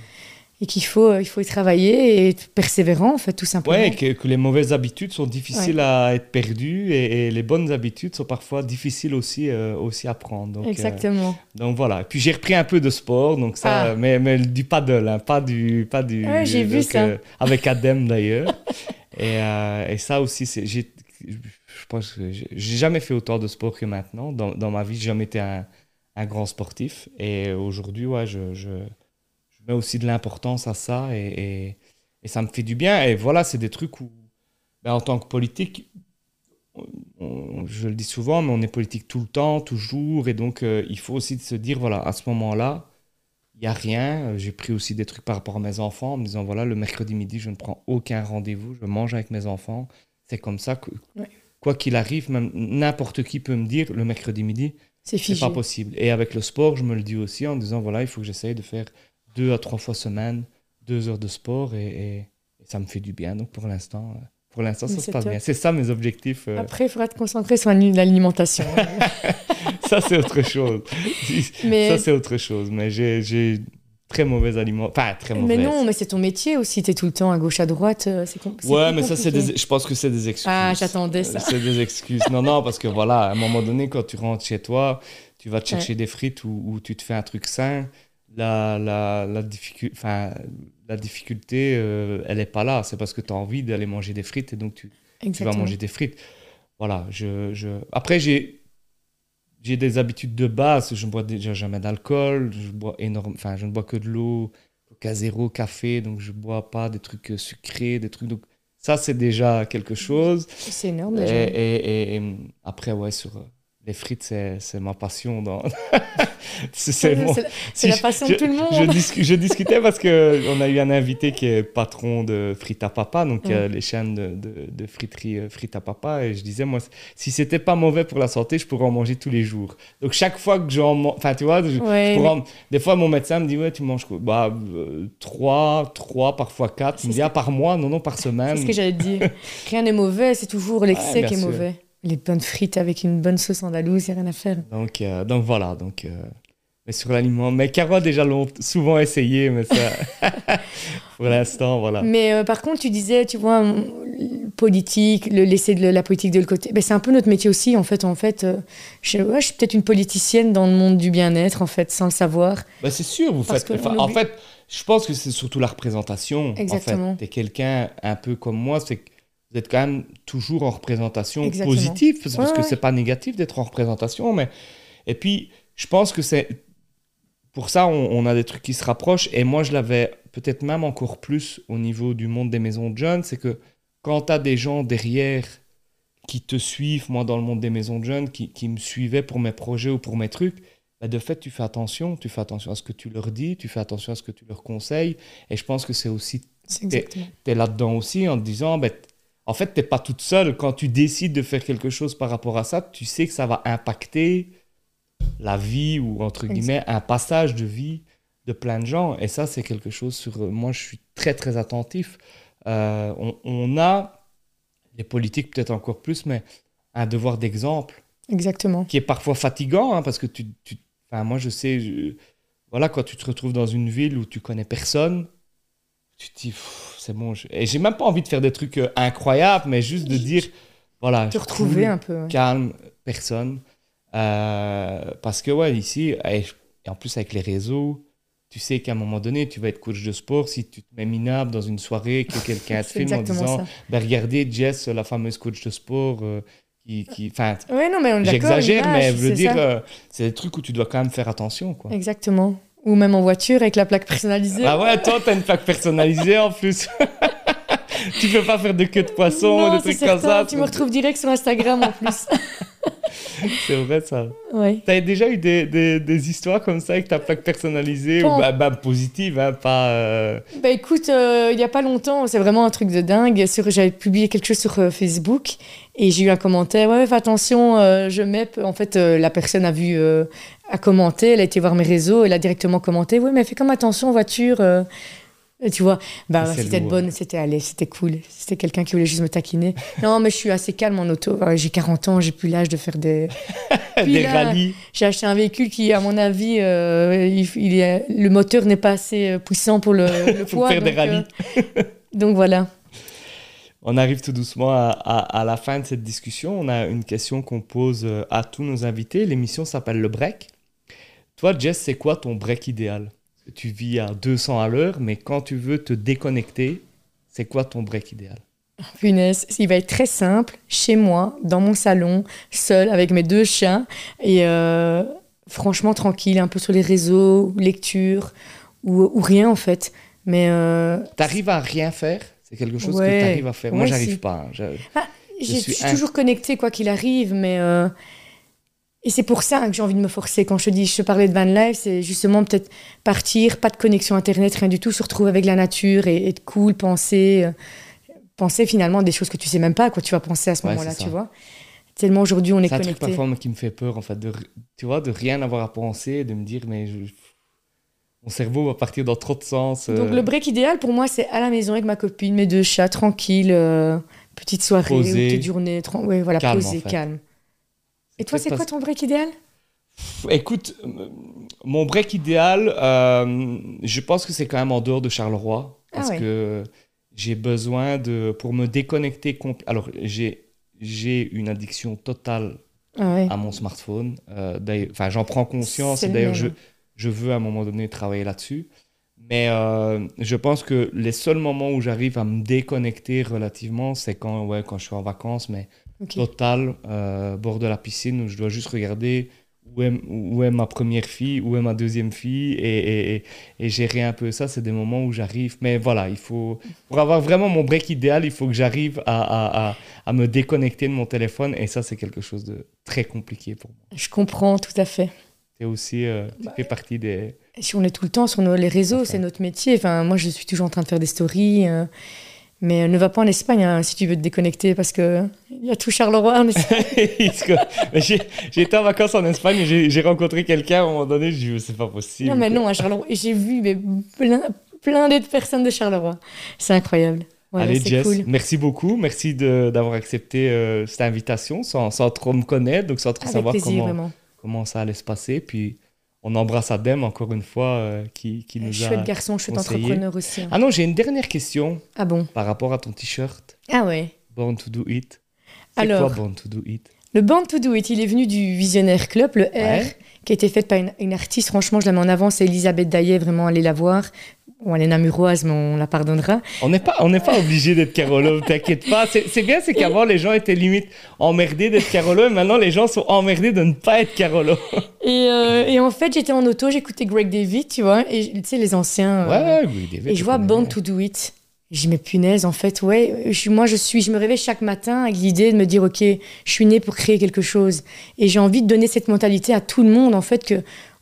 et qu'il faut, il faut y travailler et être persévérant, en fait, tout simplement. Oui, que, que, les mauvaises habitudes sont difficiles à être perdues et, les bonnes habitudes sont parfois difficiles aussi, euh, aussi à prendre. Donc, euh, Exactement. donc voilà. Puis j'ai repris un peu de sport, donc ça, ah. mais, mais, du paddle, hein, pas du. Pas du j'ai vu ça. Euh, avec Adem d'ailleurs. et, et, ça aussi, c'est, j'ai, je pense que j'ai jamais fait autant de sport que maintenant. Dans, dans ma vie, j'ai jamais été un, un, grand sportif. Et aujourd'hui, ouais, je, je aussi de l'importance à ça et, et, ça me fait du bien. Et voilà, c'est des trucs où, ben, en tant que politique, je le dis souvent, mais on est politique tout le temps, toujours. Et donc, euh, il faut aussi se dire, voilà, à ce moment-là, il n'y a rien. J'ai pris aussi des trucs par rapport à mes enfants en me disant, voilà, le mercredi midi, je ne prends aucun rendez-vous, je mange avec mes enfants. C'est comme ça que, quoi qu'il arrive, même n'importe qui peut me dire, le mercredi midi, c'est pas possible. Et avec le sport, je me le dis aussi en disant, voilà, il faut que j'essaye de faire deux à trois fois semaine, deux heures de sport et, ça me fait du bien. Donc pour l'instant, euh, pour l'instant, ça se passe bien. C'est ça mes objectifs. Euh. Après, il faudra te concentrer sur l'alimentation. ça, c'est autre chose. Ça, c'est autre chose. Mais j'ai très mauvaise alimentation. Enfin, très mauvaise. Mais non, mais c'est ton métier aussi. Tu es tout le temps à gauche, à droite. Euh, c'est Ouais, mais ça, c'est des... je pense que c'est des excuses. Ah, j'attendais ça. C'est des excuses. Non, non, parce que voilà, à un moment donné, quand tu rentres chez toi, tu vas te chercher des frites ou, ou, tu te fais un truc sain la, la, la, enfin, la difficulté, euh, elle n'est pas là. C'est parce que tu as envie d'aller manger des frites et donc tu, tu vas manger des frites. Voilà. Je, je... Après, j'ai, j'ai des habitudes de base. Je ne bois déjà jamais d'alcool. Je, bois énorme... enfin, je ne bois que de l'eau, coca zéro, café. Donc, je ne bois pas des trucs sucrés, des trucs. Donc, ça, c'est déjà quelque chose. C'est énorme déjà. Et, et, et, après, ouais, sur les frites, c'est ma passion. Dans... c'est la, passion de tout le monde. Je, discutais parce qu'on a eu un invité qui est patron de Frites à Papa, donc les chaînes de, de, friterie euh, Frites à Papa. Et je disais, moi, si c'était pas mauvais pour la santé, je pourrais en manger tous les jours. Donc chaque fois que j'en mange, enfin, tu vois, des fois, mon médecin me dit, ouais, tu manges quoi? Bah, euh, trois, trois, parfois quatre. Il me dit, ah, par mois, non, non, par semaine. C'est ce que j'allais te dire. Rien n'est mauvais, c'est toujours l'excès qui est mauvais les bonnes frites avec une bonne sauce andalouse, il n'y a rien à faire. Donc, euh, donc voilà, donc, euh, mais sur l'aliment. Mais Caro a déjà souvent essayé, mais ça, pour l'instant, voilà. Mais euh, par contre, tu disais, tu vois, politique, le laisser de la politique de le côté. Ben, c'est un peu notre métier aussi, en fait. En fait, je, je suis peut-être une politicienne dans le monde du bien-être, en fait, sans le savoir. Ben, c'est sûr, vous faites. en fait, je pense que c'est surtout la représentation. Exactement. En fait, quelqu'un un peu comme moi, c'est vous êtes quand même toujours en représentation positive, parce, que c'est pas négatif d'être en représentation, mais et puis je pense que c'est pour ça on, a des trucs qui se rapprochent et moi je l'avais peut-être même encore plus au niveau du monde des maisons de jeunes, c'est que quand tu as des gens derrière qui te suivent, moi dans le monde des maisons de jeunes, qui, qui me suivaient pour mes projets ou pour mes trucs, bah, de fait, tu fais attention. Tu fais attention à ce que tu leur dis, tu fais attention à ce que tu leur conseilles. Et je pense que c'est aussi. Tu es là-dedans aussi en te disant, ben, en fait, tu n'es pas toute seule. Quand tu décides de faire quelque chose par rapport à ça, tu sais que ça va impacter la vie ou, entre guillemets, un passage de vie de plein de gens. Et ça, c'est quelque chose sur... Moi, je suis très, très attentif. Euh, on, on a, les politiques peut-être encore plus, mais un devoir d'exemple Exactement. qui est parfois fatigant, hein, parce que tu, tu- enfin, moi je sais, je- voilà, quand tu te retrouves dans une ville où tu connais personne, tu te dis, c'est bon, je- et j'ai même pas envie de faire des trucs euh, incroyables, mais juste de dire, voilà, Te retrouver cool, un peu. ouais. calme, personne, Euh, parce que ouais, ici, et, en plus avec les réseaux, tu sais qu'à un moment donné, tu vas être coach de sport si tu te mets minable dans une soirée que quelqu'un te filme en disant, ben regardez Jess, la fameuse coach de sport, euh, qui, qui, enfin, Ouais, non, mais on. J'exagère, mais je veux dire, c'est des trucs où tu dois quand même faire attention. Quoi. Exactement. Ou même en voiture avec la plaque personnalisée. Ah ouais, toi, t'as une plaque personnalisée en plus. tu peux pas faire de queue de poisson, non, des trucs comme ça. Tu me retrouves direct sur Instagram en plus. C'est vrai ça. ouais. T'as déjà eu des, des, des histoires comme ça avec ta plaque personnalisée, Pas- ou bah, bah, positive, hein, pas. euh, Bah écoute, euh, il n'y a pas longtemps, c'est vraiment un truc de dingue. Sur, j'avais publié quelque chose sur euh, Facebook et j'ai eu un commentaire. Ouais, fais attention, euh, je mets. En fait, euh, la personne a vu, euh, a commenté, elle a été voir mes réseaux, elle a directement commenté. Ouais, mais fais comme attention en voiture. Euh. Tu vois, bah c'était bonne, c'était allé, c'était cool. C'était quelqu'un qui voulait juste me taquiner. Non, mais je suis assez calme en auto. J'ai 40 ans, j'ai plus l'âge de faire des. Des rallyes. J'ai acheté un véhicule qui, à mon avis, euh, il, il est, le moteur n'est pas assez euh, puissant pour le, le Pour poids. faire des donc, rallyes. euh, donc voilà. On arrive tout doucement à, à- à la fin de cette discussion. On a une question qu'on pose euh, à tous nos invités. L'émission s'appelle Le Break. Toi, Jess, c'est quoi ton break idéal? Tu vis à 200 à l'heure, mais quand tu veux te déconnecter, c'est quoi ton break idéal? Punaise, il va être très simple, chez moi, dans mon salon, seul, avec mes deux chiens, et euh, franchement tranquille, un peu sur les réseaux, lecture, ou, ou rien en fait. Mais euh, T'arrives à rien faire? C'est quelque chose Ouais. que t'arrives à faire? Moi, Ouais, j'arrive si. pas. hein. Je- j'ai- Je je suis suis, un- toujours connectée quoi qu'il arrive, mais... euh, et c'est pour ça que j'ai envie de me forcer. Quand je te dis, je te parlais de van life, c'est justement peut-être partir, pas de connexion internet, rien du tout, se retrouver avec la nature et être cool, penser, euh, penser finalement des choses que tu sais même pas à quoi tu vas penser à ce Ouais, moment-là, c'est tu vois. Tellement aujourd'hui on est C'est un truc connecté. parfois moi, qui me fait peur, en fait, de, tu vois, de rien avoir à penser, de me dire, mais je- mon cerveau va partir dans trop de sens. euh, Donc le break idéal pour moi c'est à la maison avec ma copine, mes deux chats, tranquille, euh, petite soirée, ou petite journée, ouais, voilà, Calme, posé, en fait. calme. Et toi c'est quoi ton break idéal? Écoute, euh, mon break idéal, euh, je pense que c'est quand même en dehors de Charleroi. Ah Parce ouais. que j'ai besoin de. Pour me déconnecter. Alors, j'ai j'ai une addiction totale ah ouais. à mon smartphone. Euh, Enfin, j'en prends conscience. Et D'ailleurs, je, je veux à un moment donné travailler là-dessus. Mais euh, je pense que les seuls moments où j'arrive à me déconnecter relativement, c'est quand, ouais, quand je suis en vacances, mais Total, euh, bord de la piscine, où je dois juste regarder où est, où est ma première fille, où est ma deuxième fille, et, et, et, et gérer un peu ça. C'est des moments où j'arrive. Mais voilà, il faut, pour avoir vraiment mon break idéal, il faut que j'arrive à, à, à, à me déconnecter de mon téléphone, et ça, c'est quelque chose de très compliqué pour moi. Je comprends tout à fait. Et aussi, euh, tu Bah, fais partie des... Si on est tout le temps sur nos, les réseaux, c'est notre métier. Enfin, moi, je suis toujours en train de faire des stories. euh, mais euh, ne va pas en Espagne hein, si tu veux te déconnecter parce que il y a tout Charleroi en Espagne. Été en vacances en Espagne et j'ai rencontré quelqu'un à un moment donné, je dis, c'est pas possible. non, mais non, à Charleroi. J'ai vu mais, plein, plein d'autres personnes de Charleroi. C'est incroyable. Allez, Jess, cool. merci beaucoup. Merci d'avoir accepté euh, cette invitation sans, sans trop me connaître, donc sans trop Avec savoir plaisir, comment, vraiment. comment ça allait se passer. Puis on embrasse Adem encore une fois euh, qui, qui nous Chouette a. garçon, chouette conseillé. entrepreneur aussi. hein. Ah non, j'ai une dernière question Ah bon par rapport à ton t-shirt Ah ouais. Born to Do It. C'est Alors. quoi Born to Do It? Le Band to Do It, il est venu du Visionnaire Club, le R, qui a été fait par une, une artiste. Franchement, je la mets en avant, c'est Elisabeth Daillet, vraiment, allez la voir. Elle est namuroise, mais on la pardonnera. On n'est pas, on n'est pas obligé d'être Carolo, t'inquiète pas. C'est bien, c'est qu'avant les gens étaient limite emmerdés d'être Carolo, et maintenant les gens sont emmerdés de ne pas être Carolo. Et, euh, et en fait, j'étais en auto, j'écoutais Greg David, tu vois, et tu sais, les anciens. euh, Ouais, ouais, oui, David, et je vois bien. to Do It. J'ai mes punaises, en fait, ouais. Je, moi, je suis, je me réveille chaque matin avec l'idée de me dire, ok, je suis née pour créer quelque chose. Et j'ai envie de donner cette mentalité à tout le monde, en fait, que,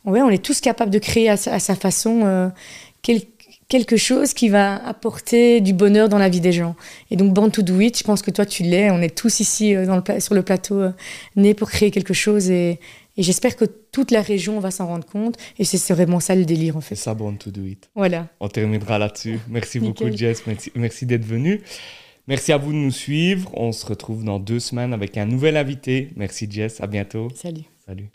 ouais, on est tous capables de créer à, sa façon euh, quelque chose qui va apporter du bonheur dans la vie des gens. Et donc, Born to Do It, je pense que toi, tu l'es. On est tous ici euh, dans le, sur le plateau euh, nés pour créer quelque chose. Et, et j'espère que toute la région va s'en rendre compte. Et c'est vraiment ça le délire, en fait. C'est ça, Born to Do It. Voilà. On terminera là-dessus. Merci beaucoup, Jess. Merci, merci d'être venu. Merci à vous de nous suivre. On se retrouve dans deux semaines avec un nouvel invité. Merci, Jess. À bientôt. Salut. Salut.